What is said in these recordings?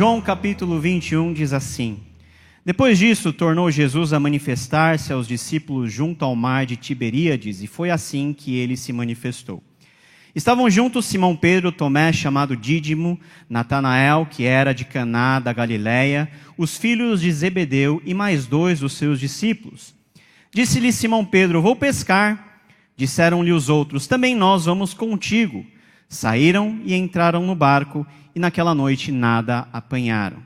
João capítulo 21 diz assim: Depois disso, tornou Jesus a manifestar-se aos discípulos junto ao mar de Tiberíades, e foi assim que ele se manifestou. Estavam juntos Simão Pedro, Tomé, chamado Dídimo, Natanael, que era de Caná da Galiléia, os filhos de Zebedeu e mais dois dos seus discípulos. Disse-lhe Simão Pedro: Vou pescar. Disseram-lhe os outros: Também nós vamos contigo. Saíram e entraram no barco, e naquela noite nada apanharam.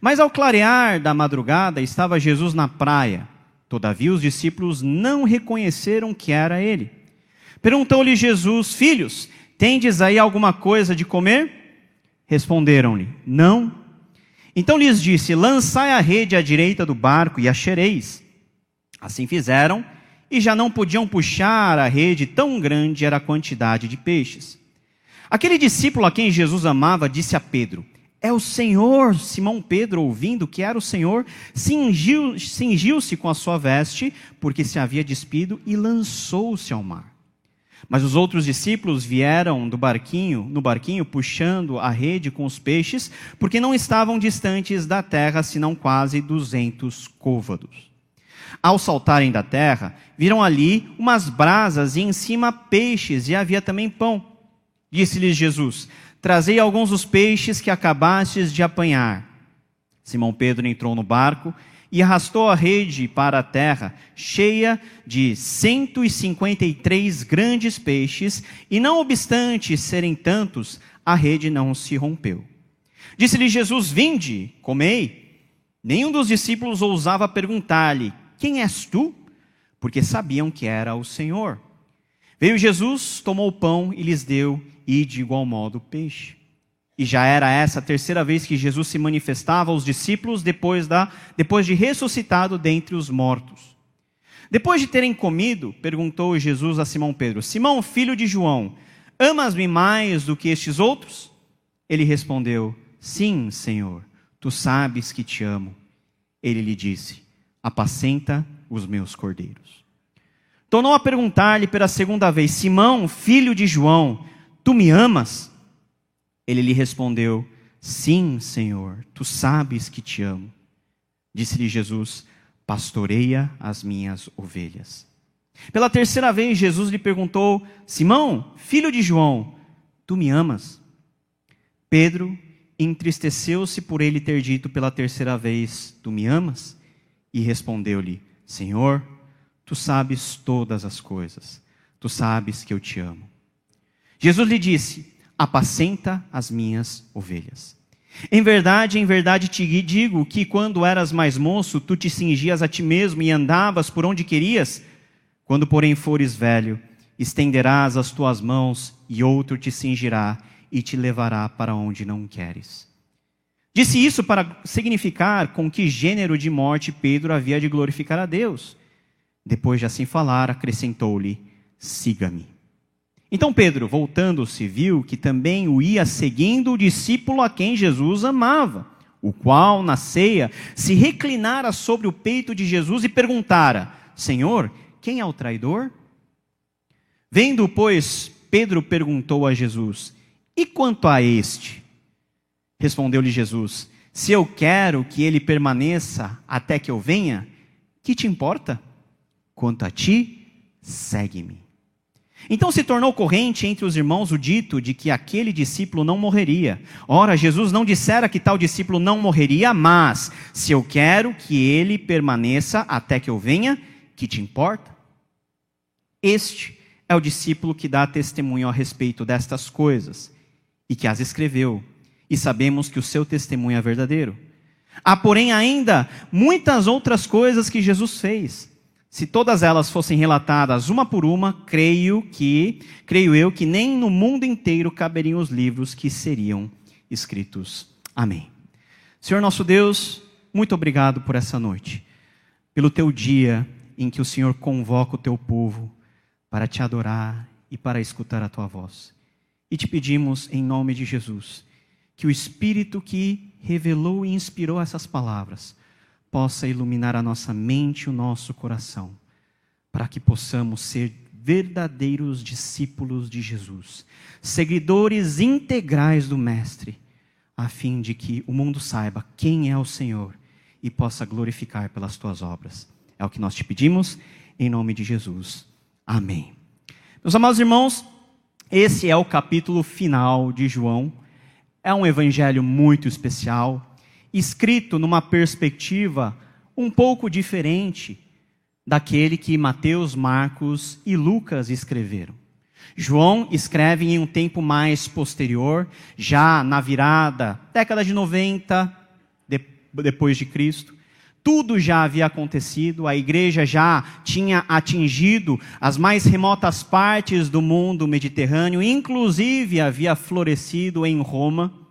Mas ao clarear da madrugada estava Jesus na praia. Todavia os discípulos não reconheceram que era ele. Perguntou-lhe Jesus: Filhos, tendes aí alguma coisa de comer? Responderam-lhe: Não. Então lhes disse: Lançai a rede à direita do barco e achareis. Assim fizeram, e já não podiam puxar a rede, tão grande era a quantidade de peixes. Aquele discípulo a quem Jesus amava disse a Pedro: É o Senhor. Simão Pedro, ouvindo que era o Senhor, cingiu-se cingiu com a sua veste, porque se havia despido, e lançou-se ao mar. Mas os outros discípulos vieram do barquinho, no barquinho, puxando a rede com os peixes, porque não estavam distantes da terra, senão quase duzentos côvados. Ao saltarem da terra, viram ali umas brasas e em cima peixes, e havia também pão. Disse-lhes Jesus: Trazei alguns dos peixes que acabastes de apanhar. Simão Pedro entrou no barco e arrastou a rede para a terra, cheia de 153 grandes peixes, e não obstante serem tantos, a rede não se rompeu. Disse-lhe Jesus: Vinde, comei. Nenhum dos discípulos ousava perguntar-lhe: Quem és tu? Porque sabiam que era o Senhor. Veio Jesus, tomou o pão e lhes deu, e de igual modo o peixe. E já era essa a terceira vez que Jesus se manifestava aos discípulos depois, da, depois de ressuscitado dentre os mortos. Depois de terem comido, perguntou Jesus a Simão Pedro: Simão, filho de João, amas-me mais do que estes outros? Ele respondeu: Sim, Senhor, tu sabes que te amo. Ele lhe disse: Apacenta os meus cordeiros. Tornou a perguntar-lhe pela segunda vez: Simão, filho de João, tu me amas? Ele lhe respondeu: Sim, Senhor, tu sabes que te amo. Disse-lhe Jesus: Pastoreia as minhas ovelhas. Pela terceira vez, Jesus lhe perguntou: Simão, filho de João, tu me amas? Pedro entristeceu-se por ele ter dito pela terceira vez: Tu me amas? E respondeu-lhe: Senhor, tu sabes todas as coisas, tu sabes que eu te amo. Jesus lhe disse: apacenta as minhas ovelhas. Em verdade, em verdade te digo que quando eras mais moço, tu te cingias a ti mesmo e andavas por onde querias. Quando, porém, fores velho, estenderás as tuas mãos e outro te cingirá e te levará para onde não queres. Disse isso para significar com que gênero de morte Pedro havia de glorificar a Deus. Depois de assim falar, acrescentou-lhe: Siga-me. Então Pedro, voltando-se, viu que também o ia seguindo o discípulo a quem Jesus amava, o qual, na ceia, se reclinara sobre o peito de Jesus e perguntara: Senhor, quem é o traidor? Vendo, pois, Pedro perguntou a Jesus: E quanto a este? Respondeu-lhe Jesus: Se eu quero que ele permaneça até que eu venha, que te importa? Quanto a ti, segue-me. Então se tornou corrente entre os irmãos o dito de que aquele discípulo não morreria. Ora, Jesus não dissera que tal discípulo não morreria, mas se eu quero que ele permaneça até que eu venha, que te importa? Este é o discípulo que dá testemunho a respeito destas coisas e que as escreveu, e sabemos que o seu testemunho é verdadeiro. Há, porém, ainda muitas outras coisas que Jesus fez se todas elas fossem relatadas uma por uma, creio que, creio eu que nem no mundo inteiro caberiam os livros que seriam escritos. Amém. Senhor nosso Deus, muito obrigado por essa noite, pelo teu dia em que o Senhor convoca o teu povo para te adorar e para escutar a tua voz. E te pedimos em nome de Jesus que o espírito que revelou e inspirou essas palavras possa iluminar a nossa mente e o nosso coração, para que possamos ser verdadeiros discípulos de Jesus, seguidores integrais do Mestre, a fim de que o mundo saiba quem é o Senhor e possa glorificar pelas tuas obras. É o que nós te pedimos, em nome de Jesus. Amém. Meus amados irmãos, esse é o capítulo final de João. É um evangelho muito especial, escrito numa perspectiva um pouco diferente daquele que Mateus, Marcos e Lucas escreveram. João escreve em um tempo mais posterior, já na virada, década de 90 de, depois de Cristo. Tudo já havia acontecido, a igreja já tinha atingido as mais remotas partes do mundo mediterrâneo, inclusive havia florescido em Roma.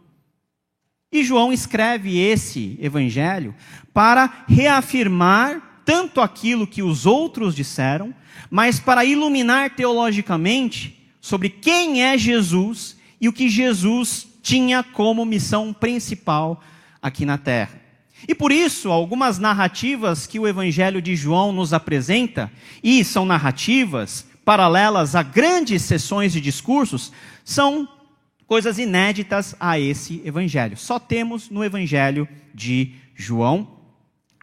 E João escreve esse evangelho para reafirmar tanto aquilo que os outros disseram, mas para iluminar teologicamente sobre quem é Jesus e o que Jesus tinha como missão principal aqui na terra. E por isso, algumas narrativas que o Evangelho de João nos apresenta, e são narrativas paralelas a grandes sessões de discursos, são coisas inéditas a esse Evangelho. Só temos no Evangelho de João,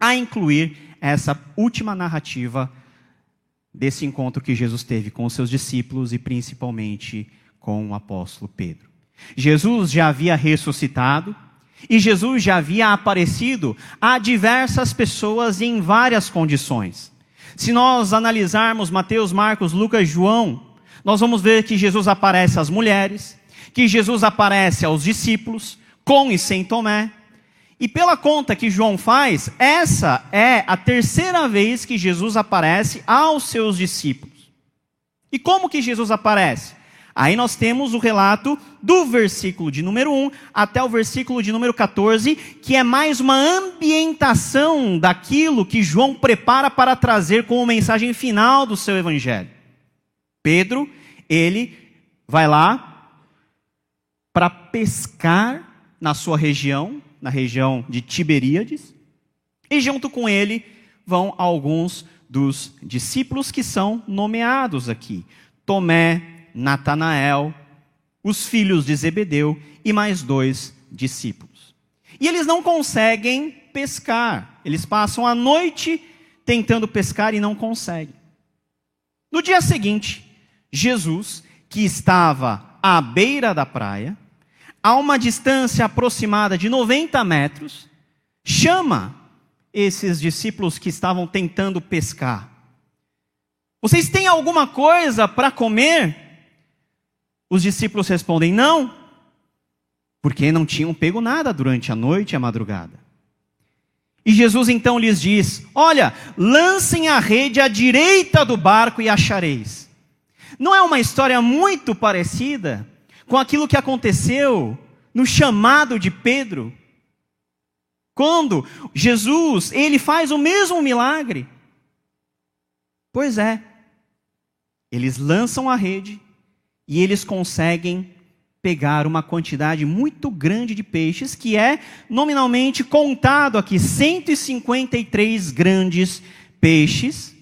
a incluir essa última narrativa desse encontro que Jesus teve com os seus discípulos e principalmente com o apóstolo Pedro. Jesus já havia ressuscitado e Jesus já havia aparecido a diversas pessoas em várias condições. Se nós analisarmos Mateus, Marcos, Lucas, João, nós vamos ver que Jesus aparece às mulheres, que Jesus aparece aos discípulos, com e sem Tomé, e pela conta que João faz, essa é a terceira vez que Jesus aparece aos seus discípulos. E como que Jesus aparece? Aí nós temos o relato do versículo de número 1 até o versículo de número 14, que é mais uma ambientação daquilo que João prepara para trazer como mensagem final do seu evangelho. Pedro, ele vai lá para pescar na sua região, na região de Tiberíades, e junto com ele vão alguns dos discípulos que são nomeados aqui: Tomé, Natanael, os filhos de Zebedeu e mais dois discípulos. E eles não conseguem pescar, eles passam a noite tentando pescar e não conseguem. No dia seguinte, Jesus, que estava à beira da praia, a uma distância aproximada de 90 metros, chama esses discípulos que estavam tentando pescar. Vocês têm alguma coisa para comer? Os discípulos respondem: Não, porque não tinham pego nada durante a noite e a madrugada. E Jesus então lhes diz: Olha, lancem a rede à direita do barco e achareis. Não é uma história muito parecida com aquilo que aconteceu no chamado de Pedro. Quando Jesus, ele faz o mesmo milagre. Pois é. Eles lançam a rede e eles conseguem pegar uma quantidade muito grande de peixes, que é nominalmente contado aqui 153 grandes peixes.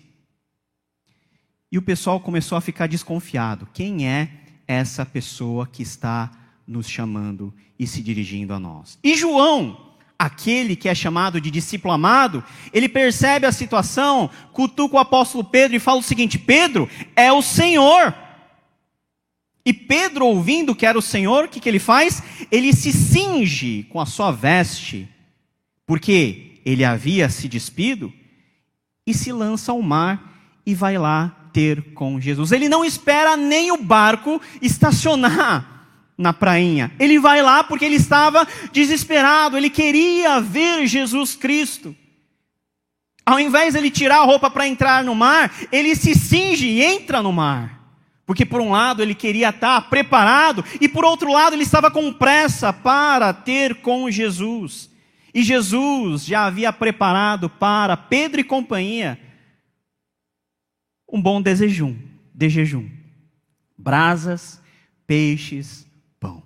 E o pessoal começou a ficar desconfiado. Quem é essa pessoa que está nos chamando e se dirigindo a nós. E João, aquele que é chamado de discípulo amado, ele percebe a situação, cutuca o apóstolo Pedro e fala o seguinte: Pedro, é o Senhor. E Pedro, ouvindo que era o Senhor, o que, que ele faz? Ele se cinge com a sua veste, porque ele havia se despido, e se lança ao mar e vai lá ter com Jesus. Ele não espera nem o barco estacionar na prainha. Ele vai lá porque ele estava desesperado, ele queria ver Jesus Cristo. Ao invés de ele tirar a roupa para entrar no mar, ele se cinge e entra no mar. Porque por um lado ele queria estar preparado e por outro lado ele estava com pressa para ter com Jesus. E Jesus já havia preparado para Pedro e companhia um bom desejum, de jejum. Brasas, peixes, pão.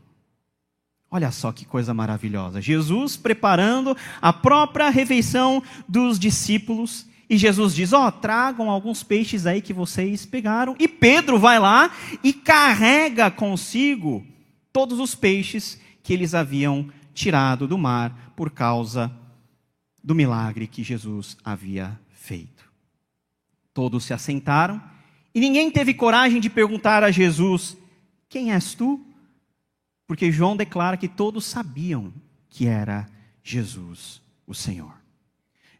Olha só que coisa maravilhosa. Jesus preparando a própria refeição dos discípulos. E Jesus diz: Ó, oh, tragam alguns peixes aí que vocês pegaram. E Pedro vai lá e carrega consigo todos os peixes que eles haviam tirado do mar por causa do milagre que Jesus havia feito. Todos se assentaram e ninguém teve coragem de perguntar a Jesus: Quem és tu? Porque João declara que todos sabiam que era Jesus, o Senhor.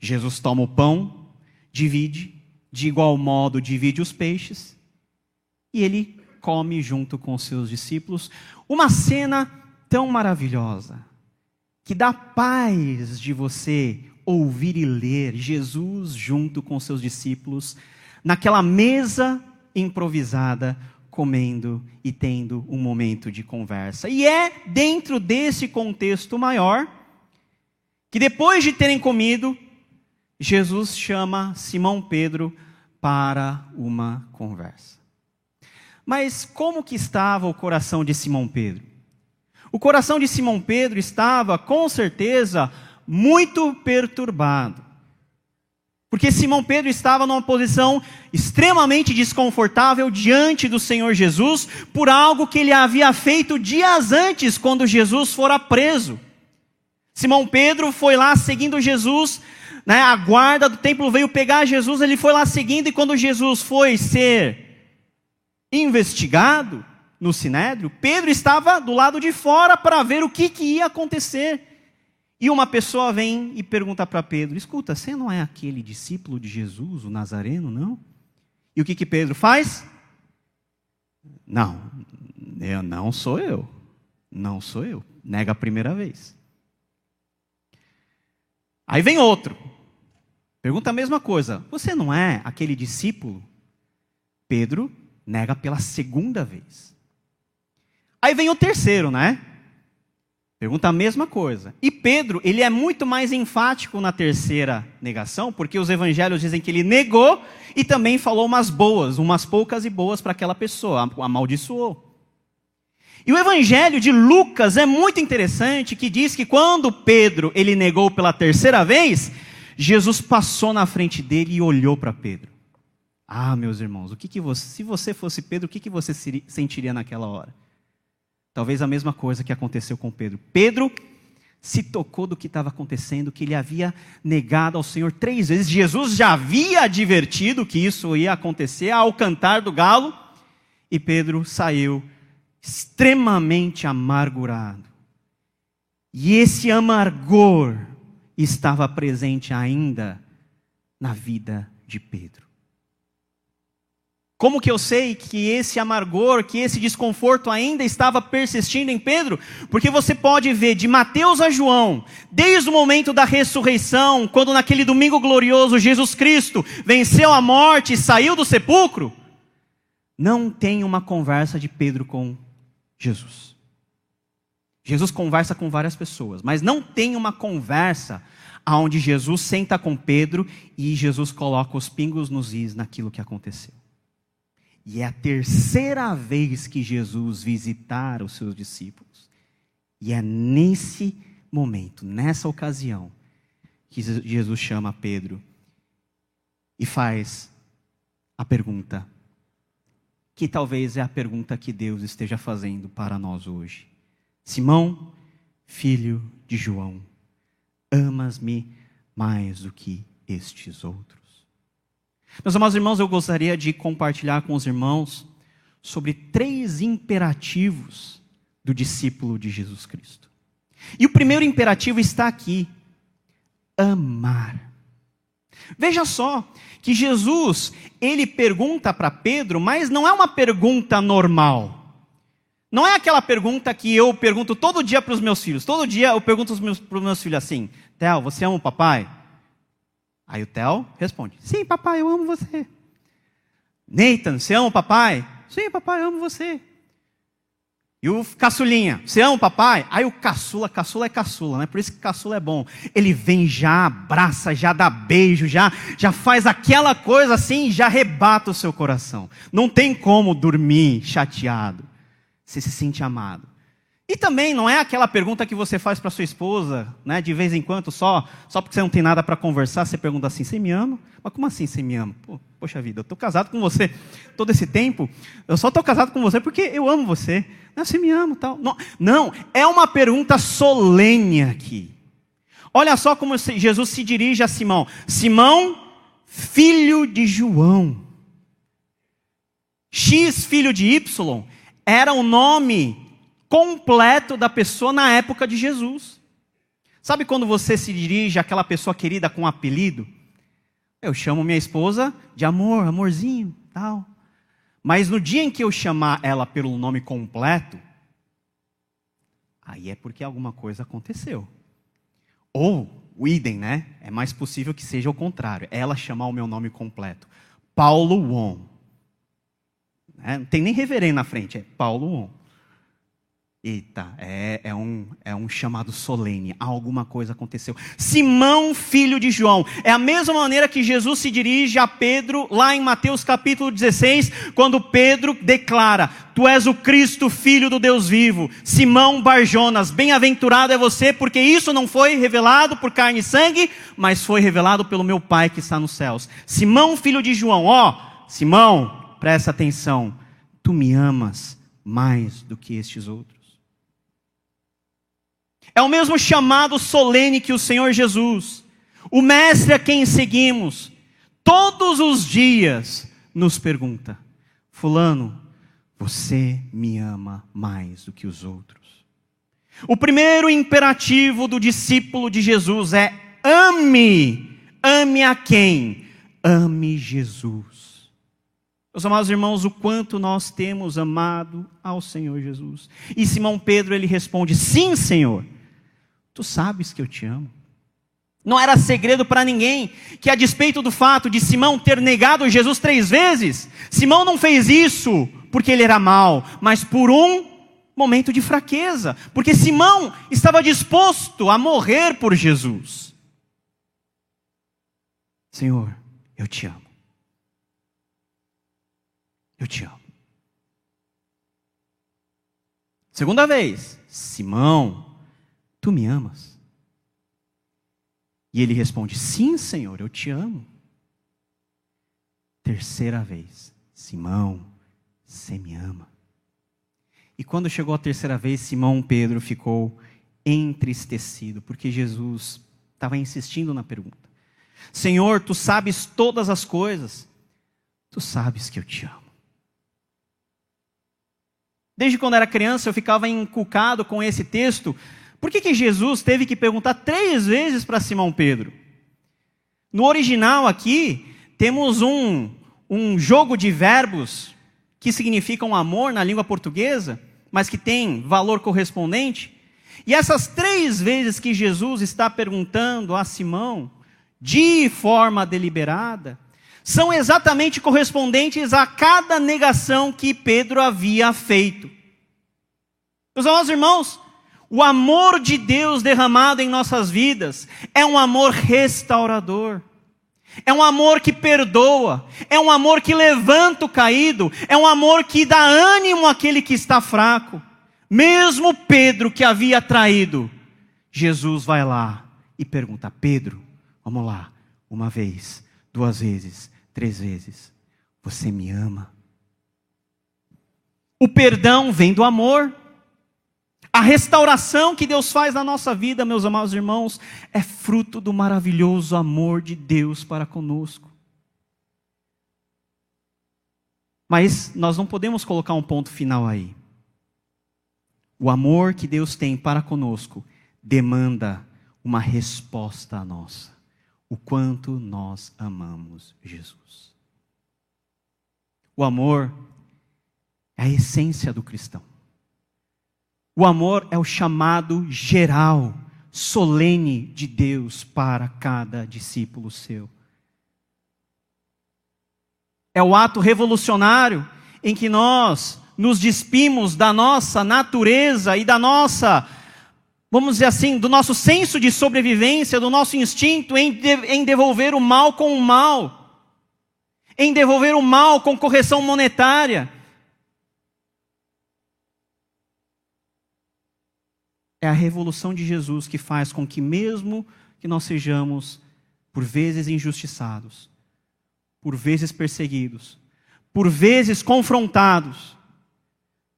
Jesus toma o pão, divide, de igual modo divide os peixes, e ele come junto com os seus discípulos. Uma cena tão maravilhosa, que dá paz de você ouvir e ler Jesus junto com seus discípulos, naquela mesa improvisada, comendo e tendo um momento de conversa. E é dentro desse contexto maior que depois de terem comido, Jesus chama Simão Pedro para uma conversa. Mas como que estava o coração de Simão Pedro? O coração de Simão Pedro estava, com certeza, muito perturbado. Porque Simão Pedro estava numa posição extremamente desconfortável diante do Senhor Jesus por algo que ele havia feito dias antes, quando Jesus fora preso. Simão Pedro foi lá seguindo Jesus, né, a guarda do templo veio pegar Jesus, ele foi lá seguindo, e quando Jesus foi ser investigado no sinédrio, Pedro estava do lado de fora para ver o que, que ia acontecer. E uma pessoa vem e pergunta para Pedro: Escuta, você não é aquele discípulo de Jesus, o Nazareno, não? E o que, que Pedro faz? Não, eu não sou eu. Não sou eu. Nega a primeira vez. Aí vem outro. Pergunta a mesma coisa. Você não é aquele discípulo? Pedro nega pela segunda vez. Aí vem o terceiro, né? Pergunta a mesma coisa. E Pedro, ele é muito mais enfático na terceira negação, porque os evangelhos dizem que ele negou e também falou umas boas, umas poucas e boas para aquela pessoa, amaldiçoou. E o evangelho de Lucas é muito interessante, que diz que quando Pedro ele negou pela terceira vez, Jesus passou na frente dele e olhou para Pedro. Ah, meus irmãos, o que, que você, se você fosse Pedro, o que, que você sentiria naquela hora? Talvez a mesma coisa que aconteceu com Pedro. Pedro se tocou do que estava acontecendo, que ele havia negado ao Senhor três vezes. Jesus já havia advertido que isso ia acontecer ao cantar do galo, e Pedro saiu extremamente amargurado. E esse amargor estava presente ainda na vida de Pedro. Como que eu sei que esse amargor, que esse desconforto ainda estava persistindo em Pedro? Porque você pode ver de Mateus a João, desde o momento da ressurreição, quando naquele domingo glorioso Jesus Cristo venceu a morte e saiu do sepulcro, não tem uma conversa de Pedro com Jesus. Jesus conversa com várias pessoas, mas não tem uma conversa onde Jesus senta com Pedro e Jesus coloca os pingos nos is naquilo que aconteceu. E é a terceira vez que Jesus visitar os seus discípulos. E é nesse momento, nessa ocasião, que Jesus chama Pedro e faz a pergunta, que talvez é a pergunta que Deus esteja fazendo para nós hoje. Simão, filho de João, amas-me mais do que estes outros? Meus amados irmãos, eu gostaria de compartilhar com os irmãos sobre três imperativos do discípulo de Jesus Cristo. E o primeiro imperativo está aqui: amar. Veja só que Jesus, ele pergunta para Pedro, mas não é uma pergunta normal. Não é aquela pergunta que eu pergunto todo dia para os meus filhos. Todo dia eu pergunto para os meus filhos assim: Theo, você ama o papai? Aí o Theo responde: Sim, papai, eu amo você. Nathan, você ama o papai? Sim, papai, eu amo você. E o caçulinha, você ama o papai? Aí o caçula, caçula é caçula, né? Por isso que caçula é bom. Ele vem, já abraça, já dá beijo, já, já faz aquela coisa assim, já arrebata o seu coração. Não tem como dormir chateado. Você se sente amado. E também não é aquela pergunta que você faz para sua esposa, né, de vez em quando, só, só porque você não tem nada para conversar, você pergunta assim: você me ama? Mas como assim você me ama? Pô, poxa vida, eu estou casado com você todo esse tempo, eu só estou casado com você porque eu amo você. Não, você me ama tal. Não, não, é uma pergunta solene aqui. Olha só como Jesus se dirige a Simão: Simão, filho de João. X, filho de Y, era o nome completo da pessoa na época de Jesus. Sabe quando você se dirige àquela pessoa querida com um apelido? Eu chamo minha esposa de amor, amorzinho, tal. Mas no dia em que eu chamar ela pelo nome completo, aí é porque alguma coisa aconteceu. Ou, o idem, né? É mais possível que seja o contrário. Ela chamar o meu nome completo. Paulo Won. É, não tem nem reverendo na frente, é Paulo Won. Eita, é, é, um, é um chamado solene, alguma coisa aconteceu. Simão, filho de João, é a mesma maneira que Jesus se dirige a Pedro, lá em Mateus capítulo 16, quando Pedro declara: Tu és o Cristo, filho do Deus vivo. Simão Barjonas, bem-aventurado é você, porque isso não foi revelado por carne e sangue, mas foi revelado pelo meu Pai que está nos céus. Simão, filho de João, ó, Simão, presta atenção, tu me amas mais do que estes outros. É o mesmo chamado solene que o Senhor Jesus, o Mestre a quem seguimos, todos os dias nos pergunta: Fulano, você me ama mais do que os outros? O primeiro imperativo do discípulo de Jesus é: ame. Ame a quem? Ame Jesus. Meus amados irmãos, o quanto nós temos amado ao Senhor Jesus. E Simão Pedro ele responde: Sim, Senhor. Tu sabes que eu te amo. Não era segredo para ninguém que, a despeito do fato de Simão ter negado Jesus três vezes, Simão não fez isso porque ele era mau, mas por um momento de fraqueza, porque Simão estava disposto a morrer por Jesus. Senhor, eu te amo. Eu te amo. Segunda vez, Simão, Tu me amas? E ele responde: Sim, Senhor, eu te amo. Terceira vez, Simão, você me ama. E quando chegou a terceira vez, Simão Pedro ficou entristecido, porque Jesus estava insistindo na pergunta: Senhor, tu sabes todas as coisas, tu sabes que eu te amo. Desde quando era criança, eu ficava encucado com esse texto, por que, que Jesus teve que perguntar três vezes para Simão Pedro? No original aqui, temos um, um jogo de verbos que significam amor na língua portuguesa, mas que tem valor correspondente. E essas três vezes que Jesus está perguntando a Simão, de forma deliberada, são exatamente correspondentes a cada negação que Pedro havia feito. Meus amados irmãos, o amor de Deus derramado em nossas vidas é um amor restaurador. É um amor que perdoa, é um amor que levanta o caído, é um amor que dá ânimo àquele que está fraco. Mesmo Pedro que havia traído, Jesus vai lá e pergunta: Pedro, vamos lá, uma vez, duas vezes, três vezes, você me ama? O perdão vem do amor. A restauração que Deus faz na nossa vida, meus amados irmãos, é fruto do maravilhoso amor de Deus para conosco. Mas nós não podemos colocar um ponto final aí. O amor que Deus tem para conosco demanda uma resposta a nossa. O quanto nós amamos Jesus. O amor é a essência do cristão. O amor é o chamado geral, solene de Deus para cada discípulo seu. É o ato revolucionário em que nós nos despimos da nossa natureza e da nossa, vamos dizer assim, do nosso senso de sobrevivência, do nosso instinto em, em devolver o mal com o mal, em devolver o mal com correção monetária É a revolução de Jesus que faz com que, mesmo que nós sejamos, por vezes, injustiçados, por vezes perseguidos, por vezes confrontados,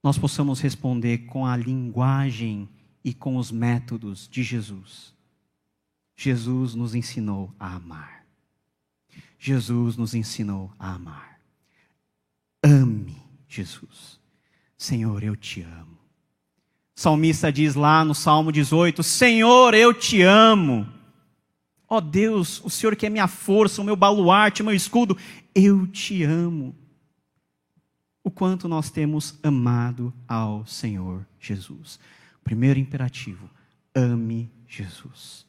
nós possamos responder com a linguagem e com os métodos de Jesus. Jesus nos ensinou a amar. Jesus nos ensinou a amar. Ame Jesus. Senhor, eu te amo. O salmista diz lá no Salmo 18: Senhor, eu te amo. Ó oh Deus, o Senhor que é minha força, o meu baluarte, o meu escudo, eu te amo. O quanto nós temos amado ao Senhor Jesus. Primeiro imperativo: ame Jesus.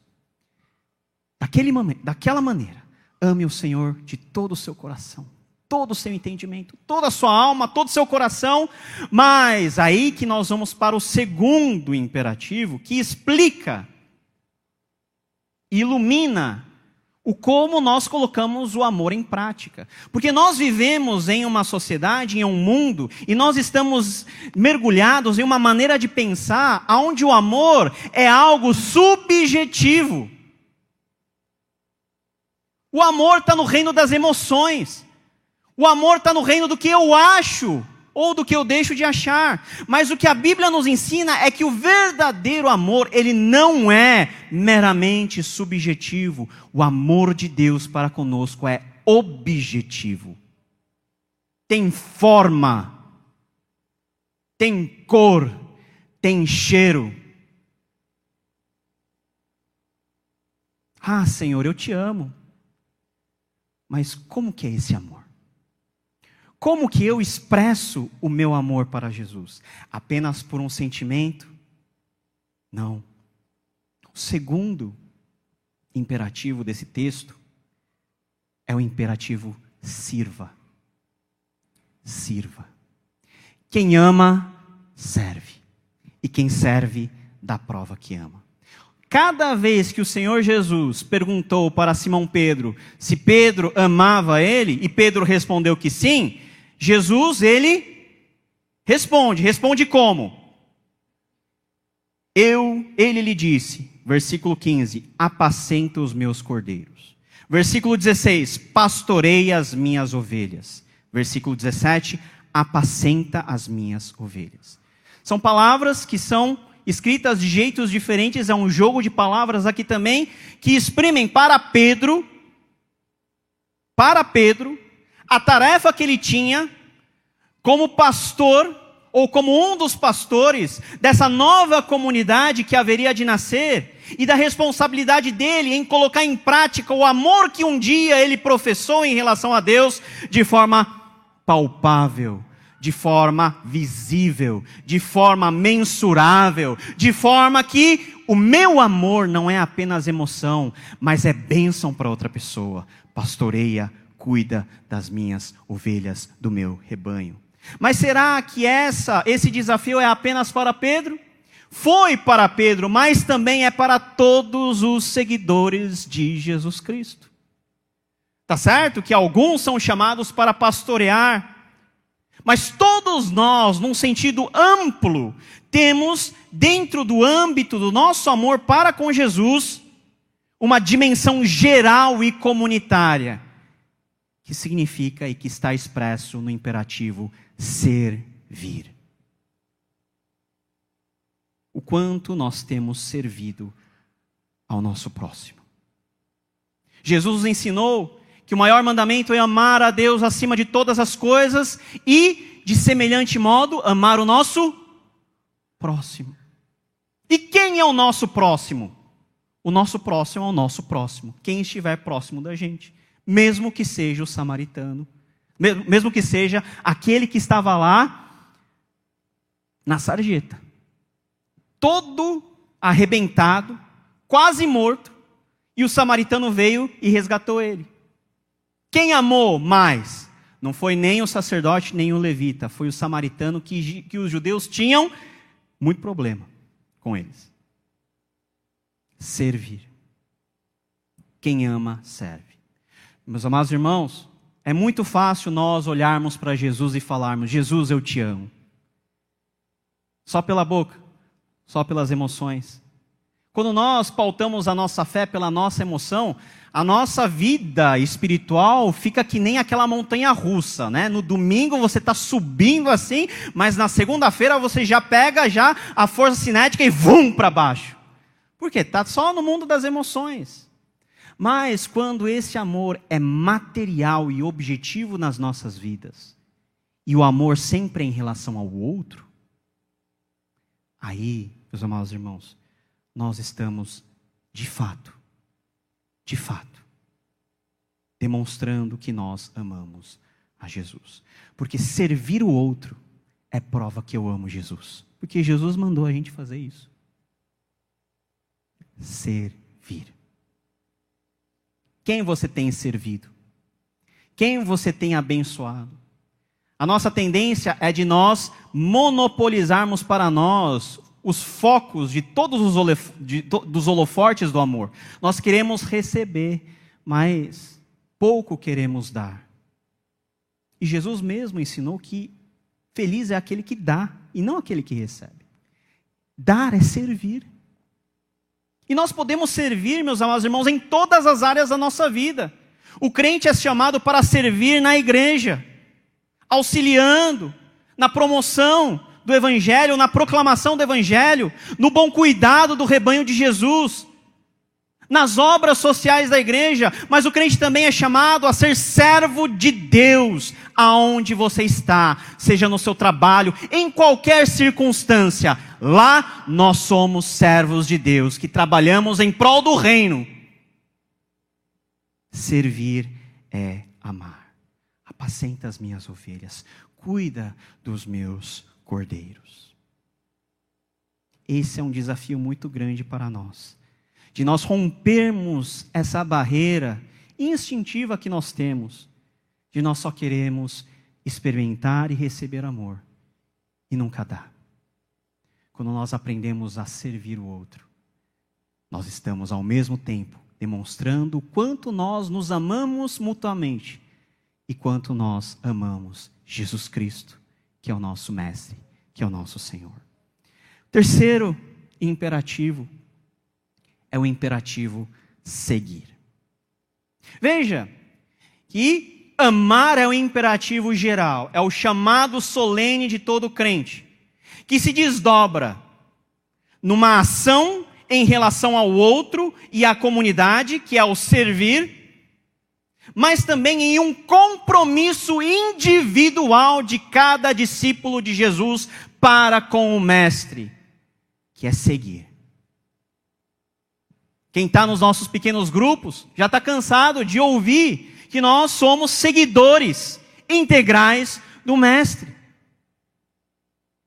Daquele daquela maneira, ame o Senhor de todo o seu coração, todo o seu entendimento, toda a sua alma, todo o seu coração. Mas aí que nós vamos para o segundo imperativo, que explica, ilumina o como nós colocamos o amor em prática. Porque nós vivemos em uma sociedade, em um mundo, e nós estamos mergulhados em uma maneira de pensar onde o amor é algo subjetivo. O amor está no reino das emoções. O amor está no reino do que eu acho ou do que eu deixo de achar. Mas o que a Bíblia nos ensina é que o verdadeiro amor, ele não é meramente subjetivo. O amor de Deus para conosco é objetivo. Tem forma, tem cor, tem cheiro. Ah, Senhor, eu te amo. Mas como que é esse amor? Como que eu expresso o meu amor para Jesus? Apenas por um sentimento? Não. O segundo imperativo desse texto é o imperativo sirva. Sirva. Quem ama, serve. E quem serve, dá prova que ama. Cada vez que o Senhor Jesus perguntou para Simão Pedro se Pedro amava ele, e Pedro respondeu que sim, Jesus, ele responde, responde como? Eu, ele lhe disse, versículo 15: apacenta os meus cordeiros. Versículo 16: pastorei as minhas ovelhas. Versículo 17: apacenta as minhas ovelhas. São palavras que são escritas de jeitos diferentes, é um jogo de palavras aqui também, que exprimem para Pedro, para Pedro, a tarefa que ele tinha como pastor ou como um dos pastores dessa nova comunidade que haveria de nascer e da responsabilidade dele em colocar em prática o amor que um dia ele professou em relação a Deus de forma palpável, de forma visível, de forma mensurável, de forma que o meu amor não é apenas emoção, mas é bênção para outra pessoa. Pastoreia cuida das minhas ovelhas do meu rebanho. Mas será que essa, esse desafio é apenas para Pedro? Foi para Pedro, mas também é para todos os seguidores de Jesus Cristo. Tá certo que alguns são chamados para pastorear, mas todos nós, num sentido amplo, temos dentro do âmbito do nosso amor para com Jesus uma dimensão geral e comunitária que significa e que está expresso no imperativo servir. O quanto nós temos servido ao nosso próximo. Jesus ensinou que o maior mandamento é amar a Deus acima de todas as coisas e, de semelhante modo, amar o nosso próximo. E quem é o nosso próximo? O nosso próximo é o nosso próximo, quem estiver próximo da gente mesmo que seja o samaritano, mesmo que seja aquele que estava lá na sarjeta, todo arrebentado, quase morto, e o samaritano veio e resgatou ele. Quem amou mais? Não foi nem o sacerdote, nem o levita, foi o samaritano que, que os judeus tinham muito problema com eles. Servir. Quem ama, serve. Meus amados irmãos, é muito fácil nós olharmos para Jesus e falarmos: Jesus, eu te amo. Só pela boca. só pelas emoções. Quando nós pautamos a nossa fé pela nossa emoção, a nossa vida espiritual fica que nem aquela montanha russa, né? No domingo você está subindo assim, mas na segunda-feira você já pega já a força cinética e vum para baixo. Por quê? Está só no mundo das emoções. Mas quando esse amor é material e objetivo nas nossas vidas, e o amor sempre é em relação ao outro, aí, meus amados irmãos, nós estamos, de fato, de fato, demonstrando que nós amamos a Jesus. Porque servir o outro é prova que eu amo Jesus. Porque Jesus mandou a gente fazer isso. Servir. Quem você tem servido? Quem você tem abençoado? A nossa tendência é de nós monopolizarmos para nós os focos de todos os de, dos holofortes do amor. Nós queremos receber, mas pouco queremos dar. E Jesus mesmo ensinou que feliz é aquele que dá e não aquele que recebe. Dar é servir. E nós podemos servir, meus amados irmãos, em todas as áreas da nossa vida. O crente é chamado para servir na igreja, auxiliando, na promoção, do Evangelho, na proclamação do Evangelho, no bom cuidado do rebanho de Jesus, nas obras sociais da igreja, mas o crente também é chamado a ser servo de Deus, aonde você está, seja no seu trabalho, em qualquer circunstância. Lá nós somos servos de Deus, que trabalhamos em prol do reino. Servir é amar. Apacenta as minhas ovelhas, cuida dos meus cordeiros. Esse é um desafio muito grande para nós, de nós rompermos essa barreira instintiva que nós temos, de nós só queremos experimentar e receber amor e nunca dar. Quando nós aprendemos a servir o outro, nós estamos ao mesmo tempo demonstrando o quanto nós nos amamos mutuamente e quanto nós amamos Jesus Cristo que é o nosso mestre, que é o nosso Senhor. Terceiro imperativo é o imperativo seguir. Veja que amar é o imperativo geral, é o chamado solene de todo crente, que se desdobra numa ação em relação ao outro e à comunidade, que é o servir, mas também em um compromisso individual de cada discípulo de Jesus para com o Mestre, que é seguir. Quem está nos nossos pequenos grupos já está cansado de ouvir que nós somos seguidores integrais do Mestre.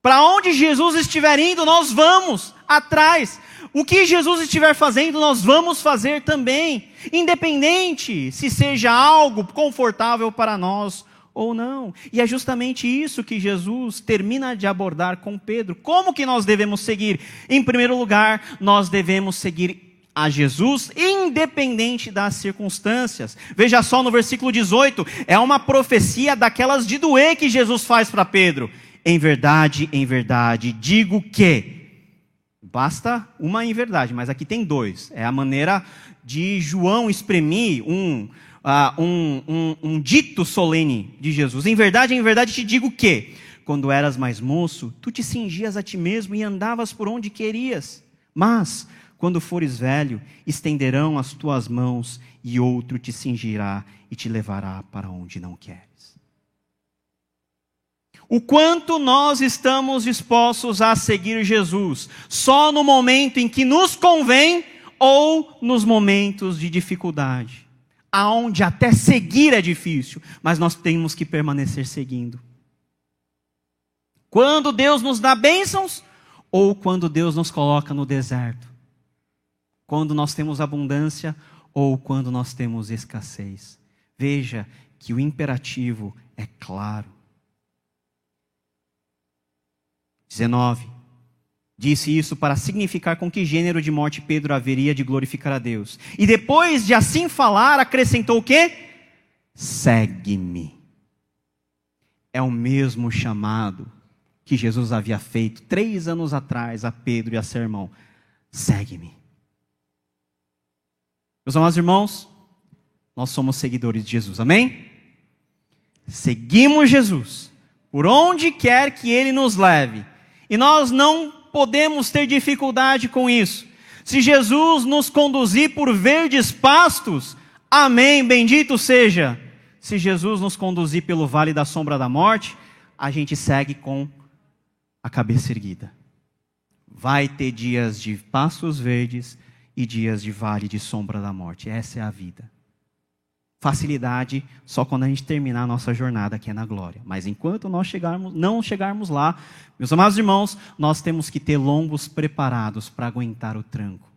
Para onde Jesus estiver indo, nós vamos atrás. O que Jesus estiver fazendo, nós vamos fazer também, independente se seja algo confortável para nós ou não. E é justamente isso que Jesus termina de abordar com Pedro. Como que nós devemos seguir? Em primeiro lugar, nós devemos seguir a Jesus, independente das circunstâncias. Veja só no versículo 18, é uma profecia daquelas de doer que Jesus faz para Pedro. Em verdade, em verdade, digo que Basta uma em verdade, mas aqui tem dois. É a maneira de João exprimir um, uh, um, um, um dito solene de Jesus. Em verdade, em verdade te digo que, quando eras mais moço, tu te cingias a ti mesmo e andavas por onde querias. Mas, quando fores velho, estenderão as tuas mãos e outro te cingirá e te levará para onde não queres o quanto nós estamos dispostos a seguir Jesus, só no momento em que nos convém ou nos momentos de dificuldade, aonde até seguir é difícil, mas nós temos que permanecer seguindo. Quando Deus nos dá bênçãos ou quando Deus nos coloca no deserto. Quando nós temos abundância ou quando nós temos escassez. Veja que o imperativo é claro. 19. Disse isso para significar com que gênero de morte Pedro haveria de glorificar a Deus. E depois de assim falar, acrescentou o quê? Segue-me. É o mesmo chamado que Jesus havia feito três anos atrás a Pedro e a seu irmão: segue-me. Meus amados irmãos, nós somos seguidores de Jesus, amém? Seguimos Jesus, por onde quer que ele nos leve, e nós não podemos ter dificuldade com isso. Se Jesus nos conduzir por verdes pastos, amém, bendito seja. Se Jesus nos conduzir pelo vale da sombra da morte, a gente segue com a cabeça erguida. Vai ter dias de pastos verdes e dias de vale de sombra da morte. Essa é a vida. Facilidade só quando a gente terminar a nossa jornada aqui na glória. Mas enquanto nós chegarmos, não chegarmos lá, meus amados irmãos, nós temos que ter lombos preparados para aguentar o tranco,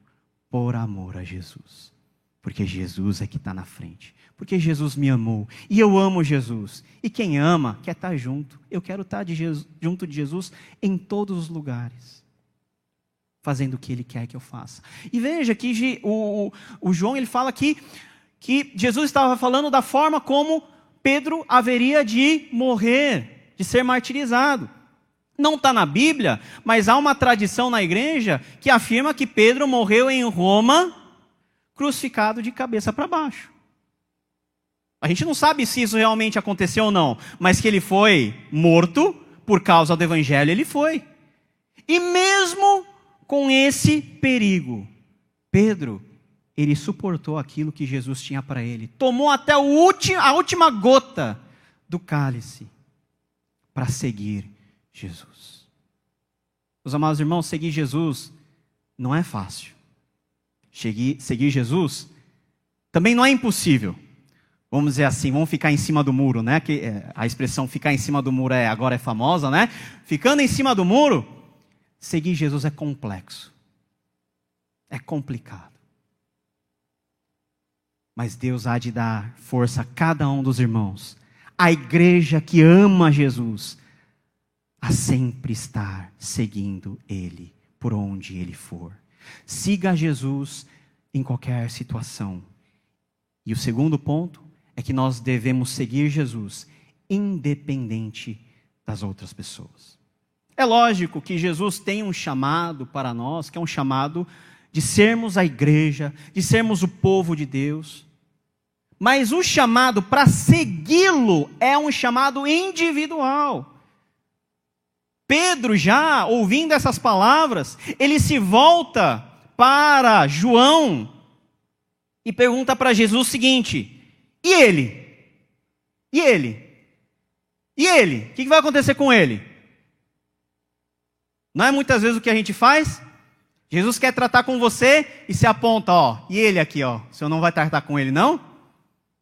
por amor a Jesus. Porque Jesus é que está na frente. Porque Jesus me amou. E eu amo Jesus. E quem ama quer estar tá junto. Eu quero estar tá de Jesus, junto de Jesus em todos os lugares fazendo o que ele quer que eu faça. E veja que o, o João ele fala aqui que Jesus estava falando da forma como Pedro haveria de morrer, de ser martirizado. Não está na Bíblia, mas há uma tradição na igreja que afirma que Pedro morreu em Roma, crucificado de cabeça para baixo. A gente não sabe se isso realmente aconteceu ou não, mas que ele foi morto por causa do evangelho, ele foi. E mesmo com esse perigo. Pedro, ele suportou aquilo que Jesus tinha para ele, tomou até a última gota do cálice para seguir Jesus. Os amados irmãos, seguir Jesus não é fácil. Seguir, seguir Jesus também não é impossível. Vamos dizer assim, vamos ficar em cima do muro, né? Que é, a expressão ficar em cima do muro é agora é famosa, né? Ficando em cima do muro, Seguir Jesus é complexo. É complicado. Mas Deus há de dar força a cada um dos irmãos. A igreja que ama Jesus a sempre estar seguindo Ele por onde Ele for. Siga Jesus em qualquer situação. E o segundo ponto é que nós devemos seguir Jesus independente das outras pessoas. É lógico que Jesus tem um chamado para nós, que é um chamado de sermos a igreja, de sermos o povo de Deus. Mas o chamado para segui-lo é um chamado individual. Pedro, já ouvindo essas palavras, ele se volta para João e pergunta para Jesus o seguinte: e ele? E ele? E ele? O que vai acontecer com ele? Não é muitas vezes o que a gente faz? Jesus quer tratar com você e se aponta, ó, e ele aqui, ó, o senhor não vai tratar com ele, não?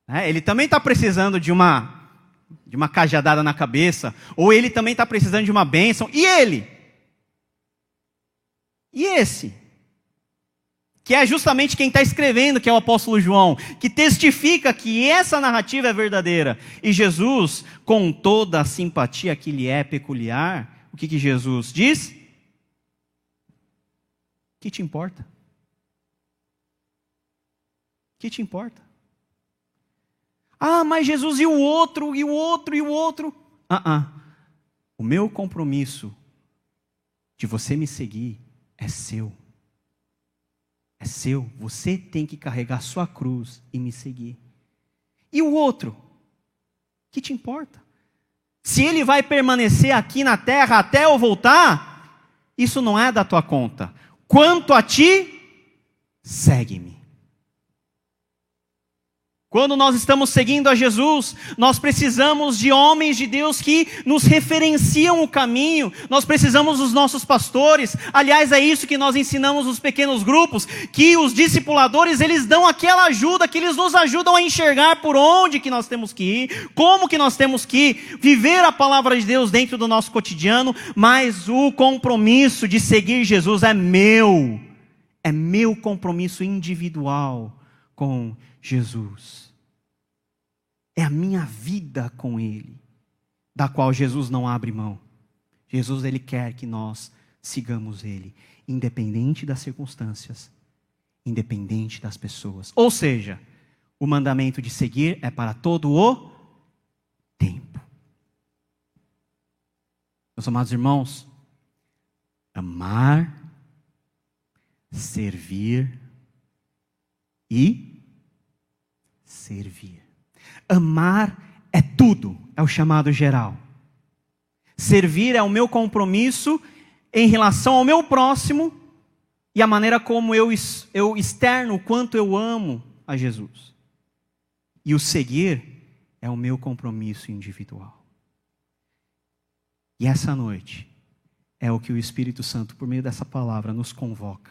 É, ele também está precisando de uma de uma cajadada na cabeça, ou ele também está precisando de uma bênção, e ele? E esse? Que é justamente quem está escrevendo, que é o apóstolo João, que testifica que essa narrativa é verdadeira. E Jesus, com toda a simpatia que lhe é peculiar, o que, que Jesus diz? Que te importa? que te importa? Ah, mas Jesus e o outro, e o outro, e o outro. Ah, ah. O meu compromisso de você me seguir é seu. É seu. Você tem que carregar sua cruz e me seguir. E o outro? que te importa? Se ele vai permanecer aqui na terra até eu voltar, isso não é da tua conta. Quanto a ti, segue-me. Quando nós estamos seguindo a Jesus, nós precisamos de homens de Deus que nos referenciam o caminho, nós precisamos dos nossos pastores. Aliás, é isso que nós ensinamos nos pequenos grupos, que os discipuladores, eles dão aquela ajuda, que eles nos ajudam a enxergar por onde que nós temos que ir, como que nós temos que viver a palavra de Deus dentro do nosso cotidiano, mas o compromisso de seguir Jesus é meu, é meu compromisso individual com Jesus. É a minha vida com Ele, da qual Jesus não abre mão. Jesus, Ele quer que nós sigamos Ele, independente das circunstâncias, independente das pessoas. Ou seja, o mandamento de seguir é para todo o tempo. Meus amados irmãos, amar, servir e servir. Amar é tudo, é o chamado geral. Servir é o meu compromisso em relação ao meu próximo e a maneira como eu, eu externo o quanto eu amo a Jesus. E o seguir é o meu compromisso individual. E essa noite é o que o Espírito Santo, por meio dessa palavra, nos convoca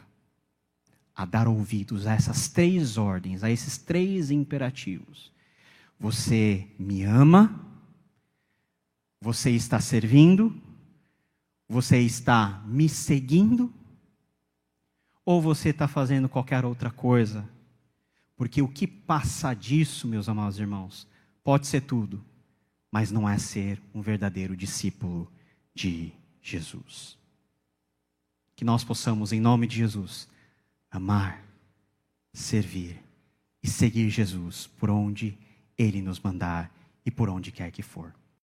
a dar ouvidos a essas três ordens, a esses três imperativos. Você me ama, você está servindo, você está me seguindo, ou você está fazendo qualquer outra coisa? Porque o que passa disso, meus amados irmãos, pode ser tudo, mas não é ser um verdadeiro discípulo de Jesus. Que nós possamos, em nome de Jesus, amar, servir e seguir Jesus por onde Ele nos mandar e por onde quer que for.